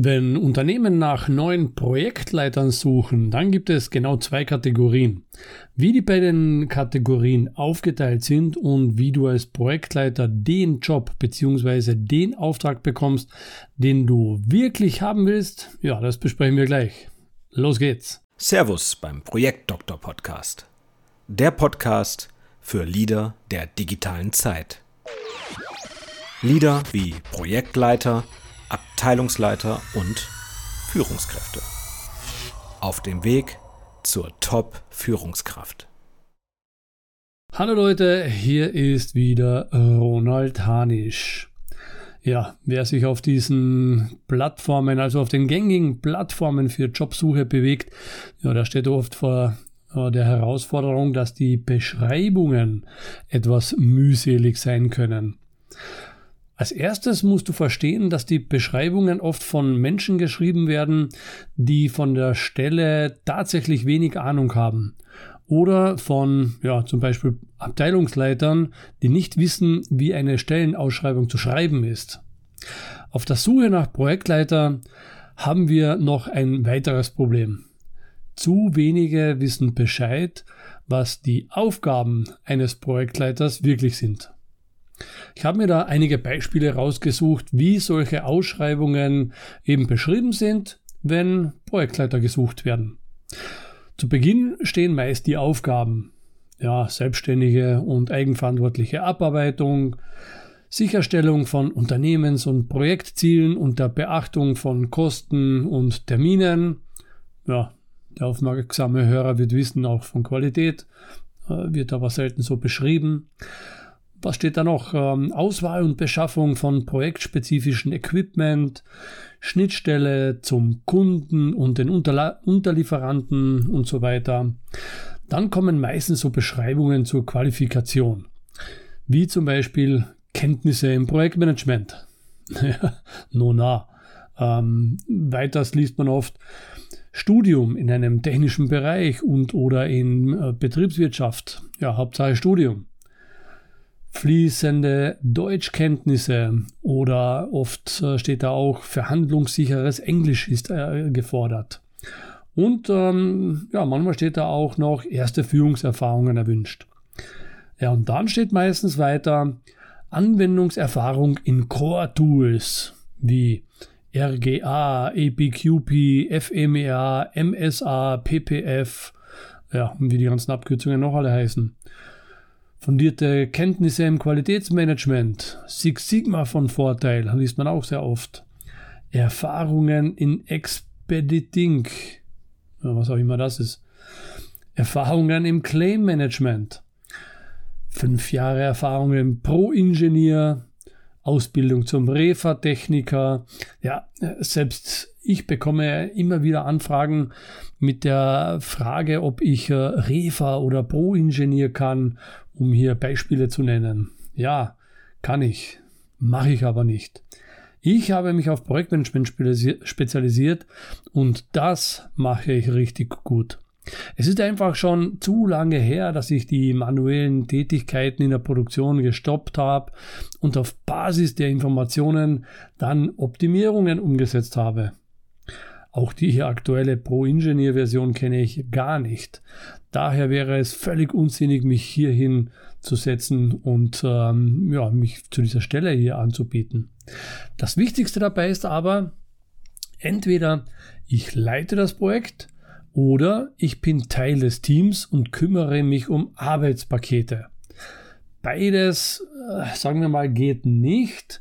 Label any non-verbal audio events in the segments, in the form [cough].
Wenn Unternehmen nach neuen Projektleitern suchen, dann gibt es genau zwei Kategorien. Wie die beiden Kategorien aufgeteilt sind und wie du als Projektleiter den Job bzw. den Auftrag bekommst, den du wirklich haben willst, ja, das besprechen wir gleich. Los geht's. Servus beim Projektdoktor Podcast. Der Podcast für Leader der digitalen Zeit. Leader wie Projektleiter, Abteilungsleiter und Führungskräfte. Auf dem Weg zur Top-Führungskraft. Hallo Leute, hier ist wieder Ronald Hanisch. Ja, wer sich auf diesen Plattformen, also auf den gängigen Plattformen für Jobsuche bewegt, ja, der steht oft vor der Herausforderung, dass die Beschreibungen etwas mühselig sein können. Als erstes musst du verstehen, dass die Beschreibungen oft von Menschen geschrieben werden, die von der Stelle tatsächlich wenig Ahnung haben. Oder von, ja, zum Beispiel Abteilungsleitern, die nicht wissen, wie eine Stellenausschreibung zu schreiben ist. Auf der Suche nach Projektleiter haben wir noch ein weiteres Problem. Zu wenige wissen Bescheid, was die Aufgaben eines Projektleiters wirklich sind. Ich habe mir da einige Beispiele rausgesucht, wie solche Ausschreibungen eben beschrieben sind, wenn Projektleiter gesucht werden. Zu Beginn stehen meist die Aufgaben. Ja, selbstständige und eigenverantwortliche Abarbeitung, Sicherstellung von Unternehmens- und Projektzielen unter Beachtung von Kosten und Terminen. Ja, der aufmerksame Hörer wird wissen, auch von Qualität, äh, wird aber selten so beschrieben. Was steht da noch? Ähm, Auswahl und Beschaffung von projektspezifischen Equipment, Schnittstelle zum Kunden und den Unterla Unterlieferanten und so weiter. Dann kommen meistens so Beschreibungen zur Qualifikation, wie zum Beispiel Kenntnisse im Projektmanagement. [laughs] no na. Ähm, weiters liest man oft Studium in einem technischen Bereich und oder in äh, Betriebswirtschaft. Ja, Hauptsache Studium fließende Deutschkenntnisse oder oft äh, steht da auch verhandlungssicheres Englisch ist äh, gefordert. Und ähm, ja, manchmal steht da auch noch erste Führungserfahrungen erwünscht. Ja, und dann steht meistens weiter Anwendungserfahrung in Core-Tools wie RGA, APQP, FMEA, MSA, PPF, ja, und wie die ganzen Abkürzungen noch alle heißen. Fundierte Kenntnisse im Qualitätsmanagement, Six Sigma von Vorteil, liest man auch sehr oft. Erfahrungen in Expediting, was auch immer das ist. Erfahrungen im Claim Management. Fünf Jahre Erfahrung im Pro-Ingenieur, Ausbildung zum Refa-Techniker. Ja, selbst ich bekomme immer wieder Anfragen mit der Frage, ob ich Refa oder Pro-Ingenieur kann um hier Beispiele zu nennen. Ja, kann ich, mache ich aber nicht. Ich habe mich auf Projektmanagement spezialisiert und das mache ich richtig gut. Es ist einfach schon zu lange her, dass ich die manuellen Tätigkeiten in der Produktion gestoppt habe und auf Basis der Informationen dann Optimierungen umgesetzt habe. Auch die hier aktuelle Pro-Ingenieur-Version kenne ich gar nicht. Daher wäre es völlig unsinnig, mich hierhin zu setzen und ähm, ja, mich zu dieser Stelle hier anzubieten. Das Wichtigste dabei ist aber, entweder ich leite das Projekt oder ich bin Teil des Teams und kümmere mich um Arbeitspakete. Beides, äh, sagen wir mal, geht nicht.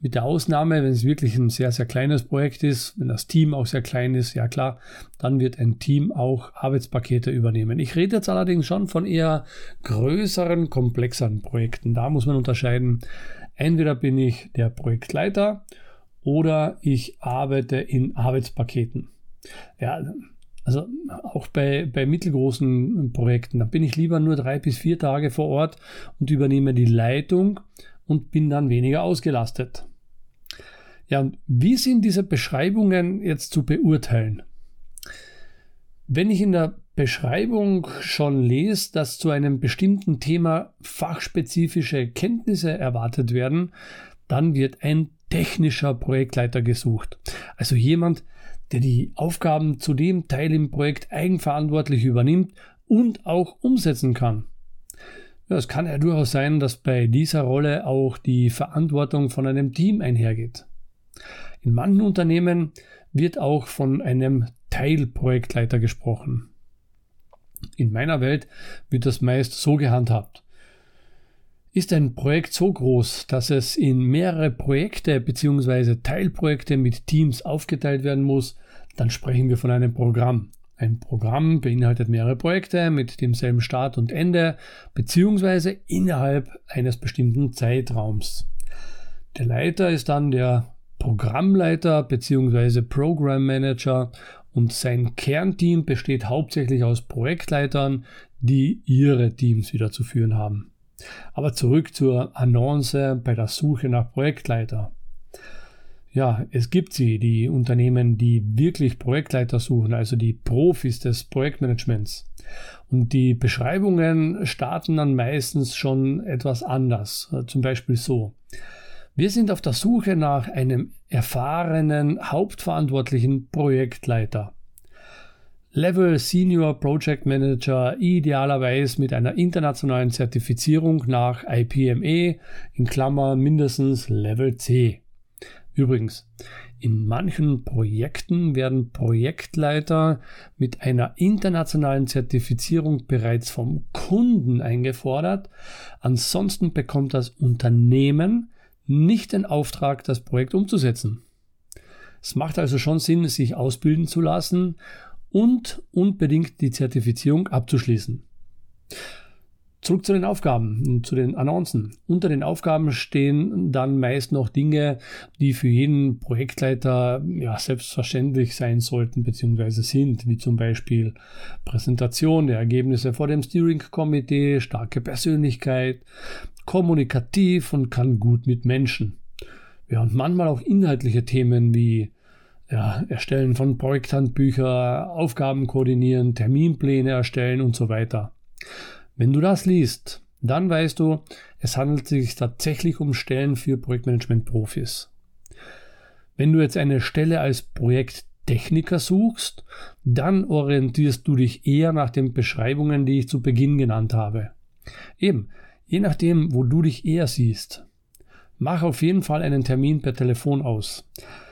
Mit der Ausnahme, wenn es wirklich ein sehr, sehr kleines Projekt ist, wenn das Team auch sehr klein ist, ja klar, dann wird ein Team auch Arbeitspakete übernehmen. Ich rede jetzt allerdings schon von eher größeren, komplexeren Projekten. Da muss man unterscheiden. Entweder bin ich der Projektleiter oder ich arbeite in Arbeitspaketen. Ja, also auch bei, bei mittelgroßen Projekten, da bin ich lieber nur drei bis vier Tage vor Ort und übernehme die Leitung und bin dann weniger ausgelastet. Ja, und wie sind diese Beschreibungen jetzt zu beurteilen? Wenn ich in der Beschreibung schon lese, dass zu einem bestimmten Thema fachspezifische Kenntnisse erwartet werden, dann wird ein technischer Projektleiter gesucht. Also jemand, der die Aufgaben zu dem Teil im Projekt eigenverantwortlich übernimmt und auch umsetzen kann. Ja, es kann ja durchaus sein, dass bei dieser Rolle auch die Verantwortung von einem Team einhergeht. In manchen Unternehmen wird auch von einem Teilprojektleiter gesprochen. In meiner Welt wird das meist so gehandhabt. Ist ein Projekt so groß, dass es in mehrere Projekte bzw. Teilprojekte mit Teams aufgeteilt werden muss, dann sprechen wir von einem Programm. Ein Programm beinhaltet mehrere Projekte mit demselben Start und Ende bzw. innerhalb eines bestimmten Zeitraums. Der Leiter ist dann der Programmleiter bzw. Program Manager und sein Kernteam besteht hauptsächlich aus Projektleitern, die ihre Teams wieder zu führen haben. Aber zurück zur Annonce bei der Suche nach Projektleiter. Ja, es gibt sie, die Unternehmen, die wirklich Projektleiter suchen, also die Profis des Projektmanagements. Und die Beschreibungen starten dann meistens schon etwas anders. Zum Beispiel so. Wir sind auf der Suche nach einem erfahrenen hauptverantwortlichen Projektleiter. Level Senior Project Manager idealerweise mit einer internationalen Zertifizierung nach IPME in Klammer mindestens Level C. Übrigens, in manchen Projekten werden Projektleiter mit einer internationalen Zertifizierung bereits vom Kunden eingefordert. Ansonsten bekommt das Unternehmen nicht den Auftrag, das Projekt umzusetzen. Es macht also schon Sinn, sich ausbilden zu lassen und unbedingt die Zertifizierung abzuschließen. Zurück zu den Aufgaben zu den Annoncen. Unter den Aufgaben stehen dann meist noch Dinge, die für jeden Projektleiter ja, selbstverständlich sein sollten bzw. sind, wie zum Beispiel Präsentation der Ergebnisse vor dem Steering Committee, starke Persönlichkeit, kommunikativ und kann gut mit Menschen. Ja, und manchmal auch inhaltliche Themen wie ja, Erstellen von Projekthandbücher, Aufgaben koordinieren, Terminpläne erstellen und so weiter. Wenn du das liest, dann weißt du, es handelt sich tatsächlich um Stellen für Projektmanagement-Profis. Wenn du jetzt eine Stelle als Projekttechniker suchst, dann orientierst du dich eher nach den Beschreibungen, die ich zu Beginn genannt habe. Eben, Je nachdem, wo du dich eher siehst. Mach auf jeden Fall einen Termin per Telefon aus.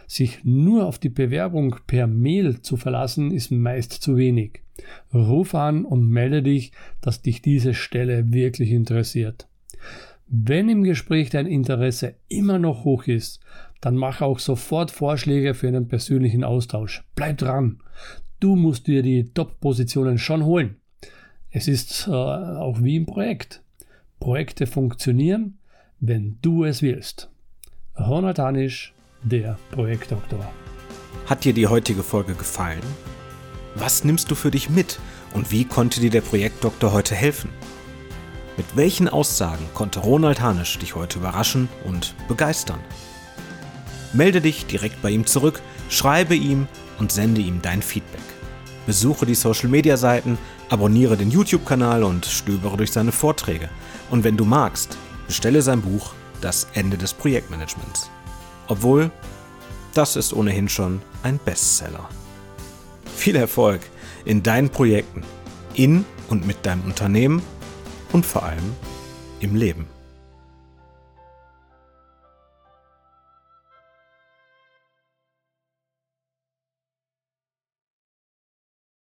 Sich nur auf die Bewerbung per Mail zu verlassen, ist meist zu wenig. Ruf an und melde dich, dass dich diese Stelle wirklich interessiert. Wenn im Gespräch dein Interesse immer noch hoch ist, dann mach auch sofort Vorschläge für einen persönlichen Austausch. Bleib dran. Du musst dir die Top-Positionen schon holen. Es ist äh, auch wie im Projekt. Projekte funktionieren, wenn du es willst. Ronald Hanisch, der Projektdoktor. Hat dir die heutige Folge gefallen? Was nimmst du für dich mit und wie konnte dir der Projektdoktor heute helfen? Mit welchen Aussagen konnte Ronald Hanisch dich heute überraschen und begeistern? Melde dich direkt bei ihm zurück, schreibe ihm und sende ihm dein Feedback. Besuche die Social Media Seiten, abonniere den YouTube-Kanal und stöbere durch seine Vorträge. Und wenn du magst, bestelle sein Buch Das Ende des Projektmanagements. Obwohl, das ist ohnehin schon ein Bestseller. Viel Erfolg in deinen Projekten, in und mit deinem Unternehmen und vor allem im Leben.